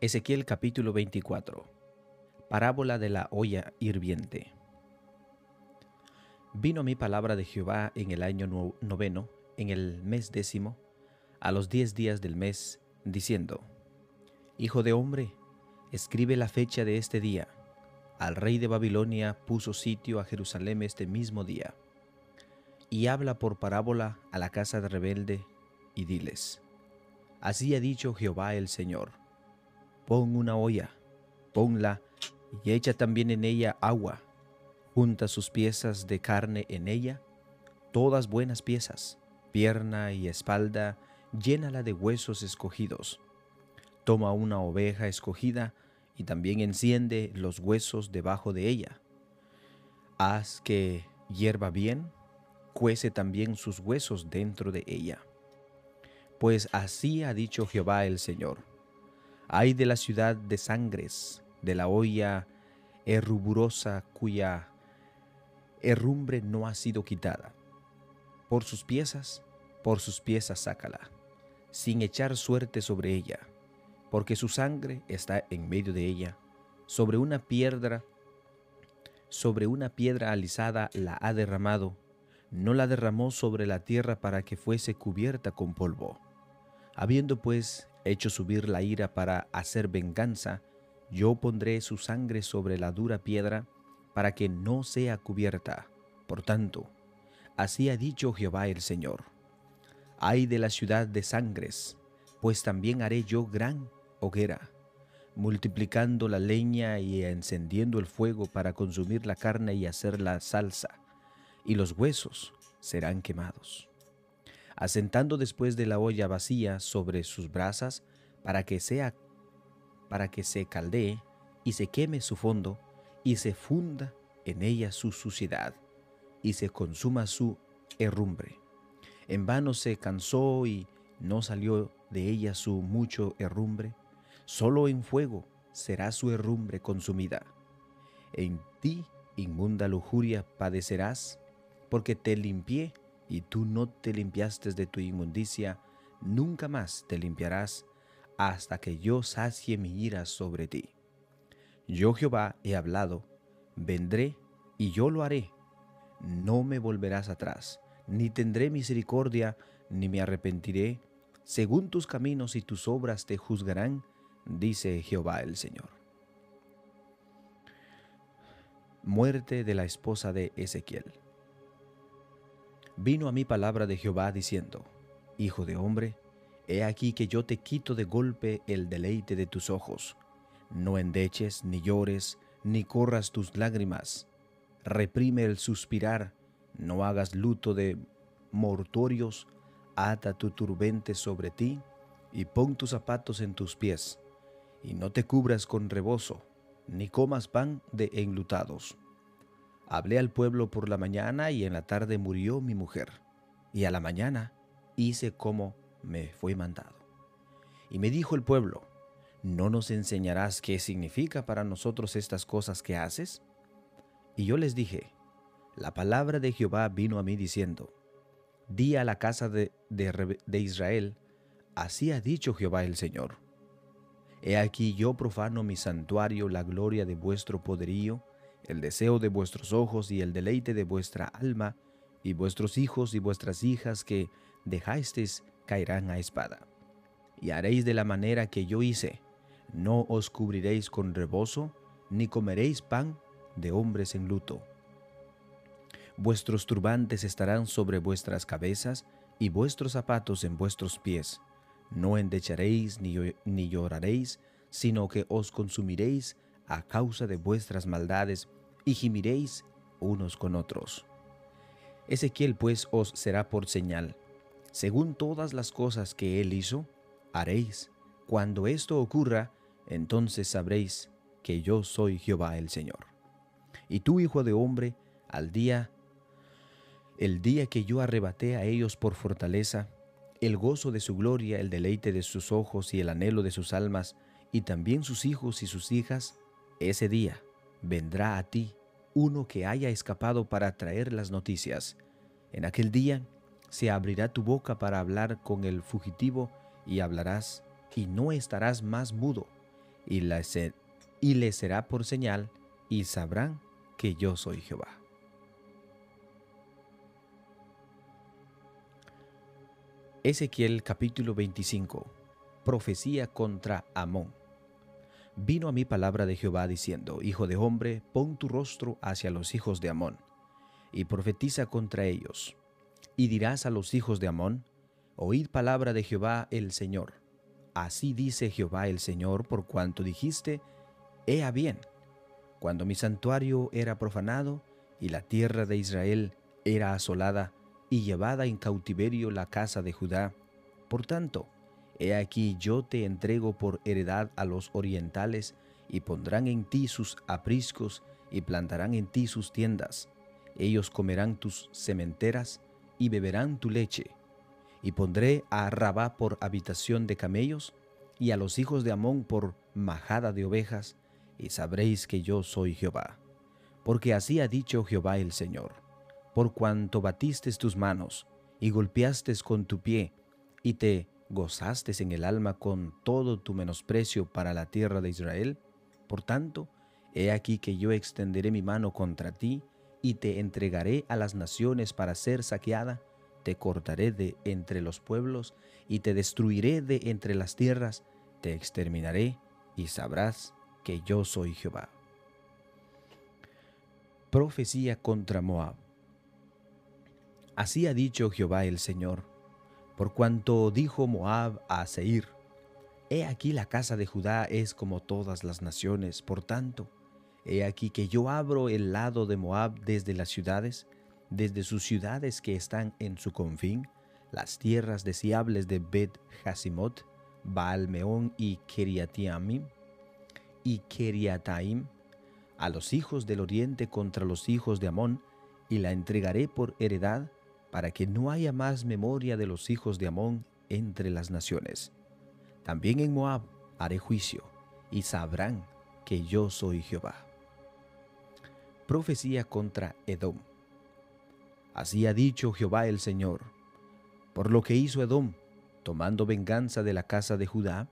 Ezequiel capítulo 24 Parábola de la olla hirviente Vino mi palabra de Jehová en el año noveno, en el mes décimo, a los diez días del mes, diciendo, Hijo de hombre, escribe la fecha de este día. Al rey de Babilonia puso sitio a Jerusalén este mismo día. Y habla por parábola a la casa de rebelde, y diles, Así ha dicho Jehová el Señor Pon una olla, ponla y echa también en ella agua. Junta sus piezas de carne en ella, todas buenas piezas, pierna y espalda, llénala de huesos escogidos. Toma una oveja escogida y también enciende los huesos debajo de ella. Haz que hierva bien, cuece también sus huesos dentro de ella. Pues así ha dicho Jehová el Señor Ay de la ciudad de sangres, de la olla erruburosa cuya herrumbre no ha sido quitada. Por sus piezas, por sus piezas sácala, sin echar suerte sobre ella, porque su sangre está en medio de ella, sobre una piedra, sobre una piedra alisada la ha derramado, no la derramó sobre la tierra para que fuese cubierta con polvo. Habiendo pues hecho subir la ira para hacer venganza, yo pondré su sangre sobre la dura piedra para que no sea cubierta. Por tanto, así ha dicho Jehová el Señor. Ay de la ciudad de sangres, pues también haré yo gran hoguera, multiplicando la leña y encendiendo el fuego para consumir la carne y hacer la salsa, y los huesos serán quemados asentando después de la olla vacía sobre sus brasas para que sea para que se caldee y se queme su fondo y se funda en ella su suciedad y se consuma su herrumbre. En vano se cansó y no salió de ella su mucho herrumbre, solo en fuego será su herrumbre consumida. En ti, inmunda lujuria, padecerás, porque te limpié y tú no te limpiaste de tu inmundicia, nunca más te limpiarás hasta que yo sacie mi ira sobre ti. Yo Jehová he hablado, vendré y yo lo haré. No me volverás atrás, ni tendré misericordia, ni me arrepentiré. Según tus caminos y tus obras te juzgarán, dice Jehová el Señor. Muerte de la esposa de Ezequiel vino a mí palabra de Jehová diciendo, Hijo de hombre, he aquí que yo te quito de golpe el deleite de tus ojos. No endeches, ni llores, ni corras tus lágrimas. Reprime el suspirar, no hagas luto de mortorios, ata tu turbente sobre ti, y pon tus zapatos en tus pies, y no te cubras con rebozo, ni comas pan de enlutados Hablé al pueblo por la mañana y en la tarde murió mi mujer. Y a la mañana hice como me fue mandado. Y me dijo el pueblo, ¿no nos enseñarás qué significa para nosotros estas cosas que haces? Y yo les dije, la palabra de Jehová vino a mí diciendo, di a la casa de, de, Israel, así ha dicho Jehová el Señor. He aquí yo profano mi santuario, la gloria de vuestro poderío, el deseo de vuestros ojos y el deleite de vuestra alma, y vuestros hijos y vuestras hijas que dejasteis caerán a espada. Y haréis de la manera que yo hice, no os cubriréis con rebozo, ni comeréis pan de hombres en luto. Vuestros turbantes estarán sobre vuestras cabezas, y vuestros zapatos en vuestros pies. No endecharéis ni, ni lloraréis, sino que os consumiréis a causa de vuestras maldades y gimiréis unos con otros. Ezequiel pues os será por señal. Según todas las cosas que él hizo, haréis. Cuando esto ocurra, entonces sabréis que yo soy Jehová el Señor. Y tú, hijo de hombre, al día, el día que yo arrebaté a ellos por fortaleza, el gozo de su gloria, el deleite de sus ojos y el anhelo de sus almas, y también sus hijos y sus hijas, ese día vendrá a ti uno que haya escapado para traer las noticias. En aquel día se abrirá tu boca para hablar con el fugitivo y hablarás y no estarás más mudo. y, y les será por señal, y sabrán que yo soy Jehová. Ezequiel capítulo 25 Profecía contra Amón. Vino a mí palabra de Jehová diciendo, Hijo de hombre, pon tu rostro hacia los hijos de Amón, y profetiza contra ellos. Y dirás a los hijos de Amón, Oíd palabra de Jehová el Señor. Así dice Jehová el Señor, por cuanto dijiste, Ea bien, cuando mi santuario era profanado, y la tierra de Israel era asolada, y llevada en cautiverio la casa de Judá. Por tanto, he aquí yo te entrego por heredad a los orientales, y pondrán en ti sus apriscos, y plantarán en ti sus tiendas. Ellos comerán tus cementeras, y beberán tu leche y pondré a Rabá por habitación de camellos, y a los hijos de Amón por majada de ovejas, y sabréis que yo soy Jehová. Porque así ha dicho Jehová el Señor, por cuanto batiste tus manos, y golpeaste con tu pie, y te gozaste en el alma con todo tu menosprecio para la tierra de Israel, por tanto, he aquí que yo extenderé mi mano contra ti, y te entregaré a las naciones para ser saqueada, te cortaré de entre los pueblos y te destruiré de entre las tierras, te exterminaré y sabrás que yo soy Jehová. Profecía contra Moab. Así ha dicho Jehová el Señor, por cuanto dijo Moab a Seir, He aquí la casa de Judá es como todas las naciones, por tanto, he aquí que yo abro el lado de Moab desde las ciudades, desde sus ciudades que están en su confín, las tierras deseables de Bet Hasimot, Baalmeón y Keriatiamim, y Keriataim, a los hijos del oriente contra los hijos de Amón, y la entregaré por heredad, para que no haya más memoria de los hijos de Amón entre las naciones. También en Moab haré juicio, y sabrán que yo soy Jehová. Profecía contra Edom. Así ha dicho Jehová el Señor, por lo que hizo Edom, tomando venganza de la casa de Judá,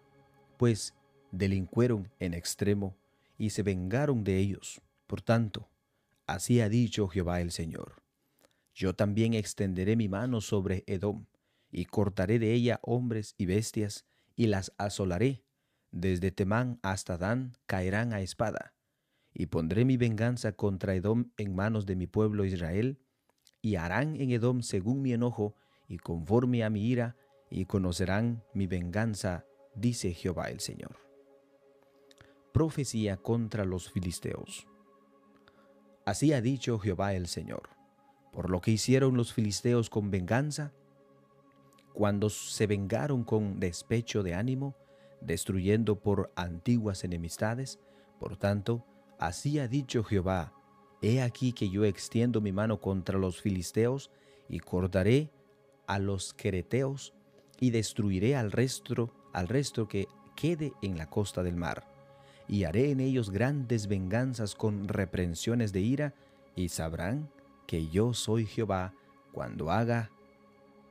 pues delincueron en extremo y se vengaron de ellos. Por tanto, así ha dicho Jehová el Señor. Yo también extenderé mi mano sobre Edom, y cortaré de ella hombres y bestias, y las asolaré. Desde Temán hasta Dan caerán a espada. Y pondré mi venganza contra Edom en manos de mi pueblo Israel, y harán en Edom según mi enojo y conforme a mi ira, y conocerán mi venganza, dice Jehová el Señor. Profecía contra los filisteos. Así ha dicho Jehová el Señor, por lo que hicieron los filisteos con venganza, cuando se vengaron con despecho de ánimo, destruyendo por antiguas enemistades, por tanto, así ha dicho Jehová, He aquí que yo extiendo mi mano contra los filisteos y cortaré a los quereteos y destruiré al resto, al resto que quede en la costa del mar. Y haré en ellos grandes venganzas con reprensiones de ira, y sabrán que yo soy Jehová cuando haga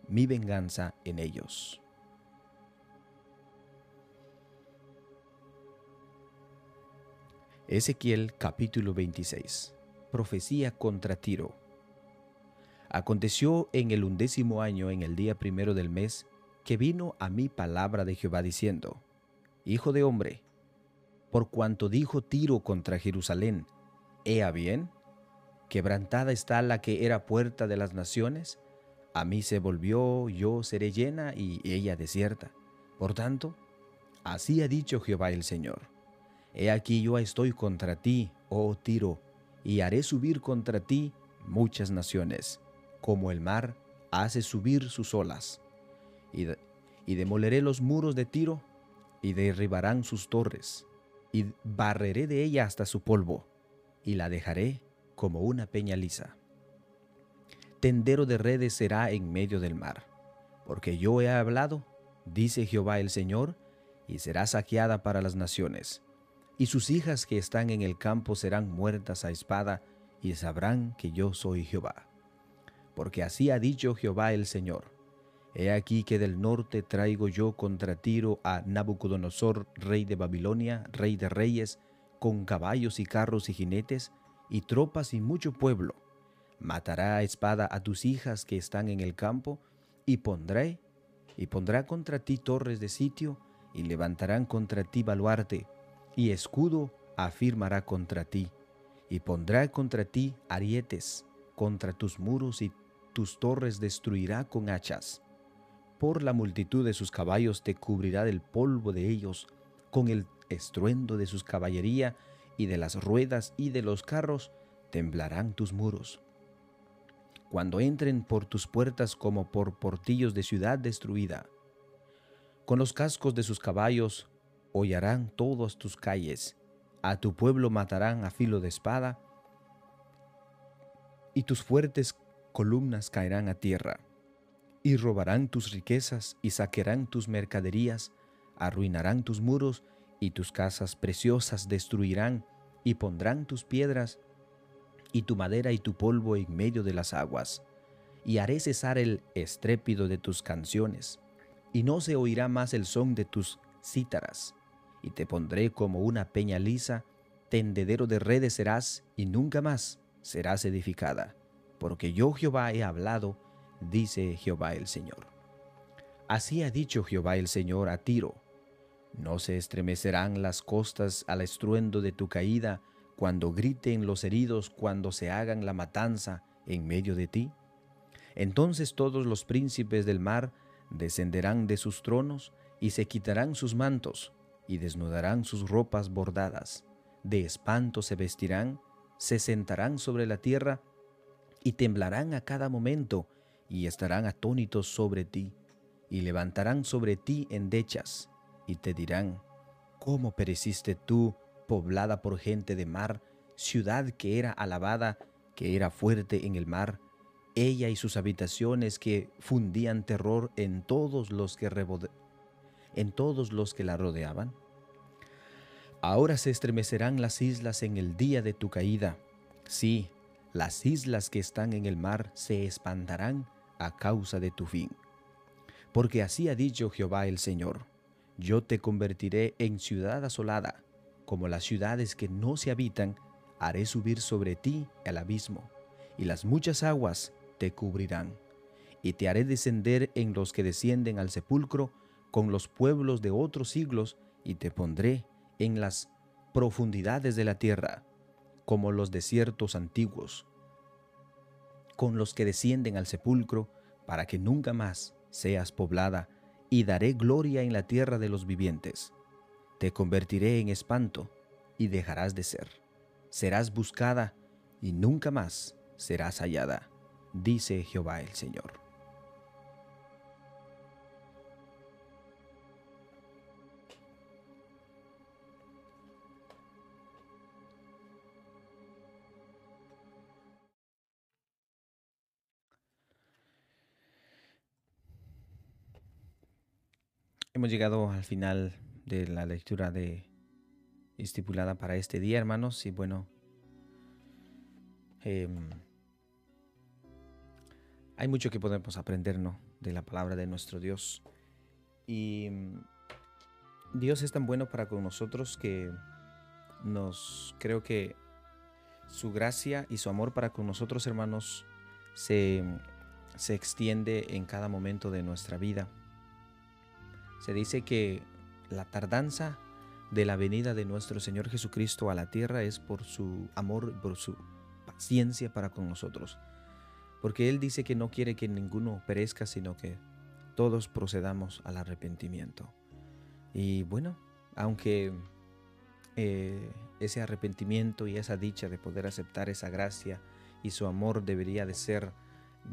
mi venganza en ellos. Ezequiel capítulo 26 profecía contra Tiro. Aconteció en el undécimo año, en el día primero del mes, que vino a mí palabra de Jehová diciendo, Hijo de hombre, por cuanto dijo Tiro contra Jerusalén, Ea bien, quebrantada está la que era puerta de las naciones, a mí se volvió, yo seré llena y ella desierta. Por tanto, así ha dicho Jehová el Señor. He aquí yo estoy contra ti, oh Tiro, y haré subir contra ti muchas naciones, como el mar hace subir sus olas. Y, demoleré los muros de Tiro, y derribarán sus torres, y barreré de ella hasta su polvo, y la dejaré como una peña lisa. Tendero de redes será en medio del mar, porque yo he hablado, dice Jehová el Señor, y será saqueada para las naciones y sus hijas que están en el campo serán muertas a espada, y sabrán que yo soy Jehová. Porque así ha dicho Jehová el Señor, He aquí que del norte traigo yo contra Tiro a Nabucodonosor, rey de Babilonia, rey de reyes, con caballos y carros y jinetes, y tropas y mucho pueblo. Matará a espada a tus hijas que están en el campo, y pondré, y pondrá contra ti torres de sitio, y levantarán contra ti baluarte, y escudo afirmará contra ti, y pondrá contra ti arietes, contra tus muros y tus torres destruirá con hachas por la multitud de sus caballos te cubrirá del polvo de ellos, con el estruendo de sus caballería y de las ruedas y de los carros temblarán tus muros. Cuando entren por tus puertas como por portillos de ciudad destruida, con los cascos de sus caballos hollarán todas tus calles, a tu pueblo matarán a filo de espada, y tus fuertes columnas caerán a tierra y robarán tus riquezas y saquearán tus mercaderías, arruinarán tus muros y tus casas preciosas destruirán y pondrán tus piedras y tu madera y tu polvo en medio de las aguas. Y haré cesar el estrépito de tus canciones, y no se oirá más el son de tus cítaras. Y te pondré como una peña lisa, tendedero de redes serás, y nunca más serás edificada. Porque yo Jehová he hablado, dice Jehová el Señor. Así ha dicho Jehová el Señor a Tiro, no se estremecerán las costas al estruendo de tu caída, cuando griten los heridos, cuando se hagan la matanza en medio de ti. Entonces todos los príncipes del mar descenderán de sus tronos y se quitarán sus mantos y desnudarán sus ropas bordadas. De espanto se vestirán, se sentarán sobre la tierra y temblarán a cada momento y estarán atónitos sobre ti, y levantarán sobre ti endechas, y te dirán, ¿cómo pereciste tú, poblada por gente de mar, ciudad que era alabada, que era fuerte en el mar, ella y sus habitaciones que fundían terror en todos los que en todos los que la rodeaban? Ahora se estremecerán las islas en el día de tu caída. Sí, las islas que están en el mar se espantarán a causa de tu fin. Porque así ha dicho Jehová el Señor, yo te convertiré en ciudad asolada, como las ciudades que no se habitan, haré subir sobre ti el abismo, y las muchas aguas te cubrirán, y te haré descender en los que descienden al sepulcro, con los pueblos de otros siglos, y te pondré en las profundidades de la tierra, como los desiertos antiguos, con los que descienden al sepulcro, para que nunca más seas poblada, y daré gloria en la tierra de los vivientes. Te convertiré en espanto, y dejarás de ser. Serás buscada, y nunca más serás hallada, dice Jehová el Señor. Hemos llegado al final de la lectura de estipulada para este día, hermanos, y bueno, em, hay mucho que podemos aprender, ¿no? De la palabra de nuestro Dios. Y em, Dios es tan bueno para con nosotros que nos creo que su gracia y su amor para con nosotros, hermanos, se, se extiende en cada momento de nuestra vida. Se dice que la tardanza de la venida de nuestro Señor Jesucristo a la tierra es por su amor, por su paciencia para con nosotros. Porque Él dice que no quiere que ninguno perezca, sino que todos procedamos al arrepentimiento. Y bueno, aunque eh, ese arrepentimiento y esa dicha de poder aceptar esa gracia y su amor debería de ser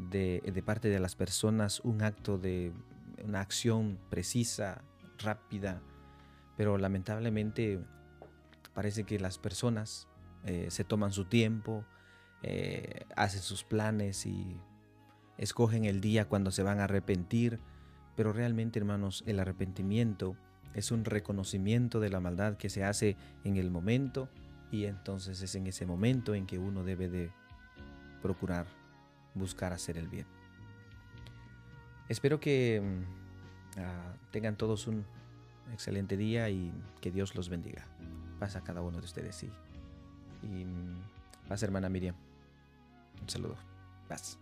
de, de parte de las personas un acto de una acción precisa, rápida, pero lamentablemente parece que las personas eh, se toman su tiempo, eh, hacen sus planes y escogen el día cuando se van a arrepentir, pero realmente hermanos el arrepentimiento es un reconocimiento de la maldad que se hace en el momento y entonces es en ese momento en que uno debe de procurar buscar hacer el bien. Espero que mm, ah, tengan todos un excelente día y que Dios los bendiga. Pasa a cada uno de ustedes, sí. Y mm, paz, hermana Miriam. Un saludo. Paz.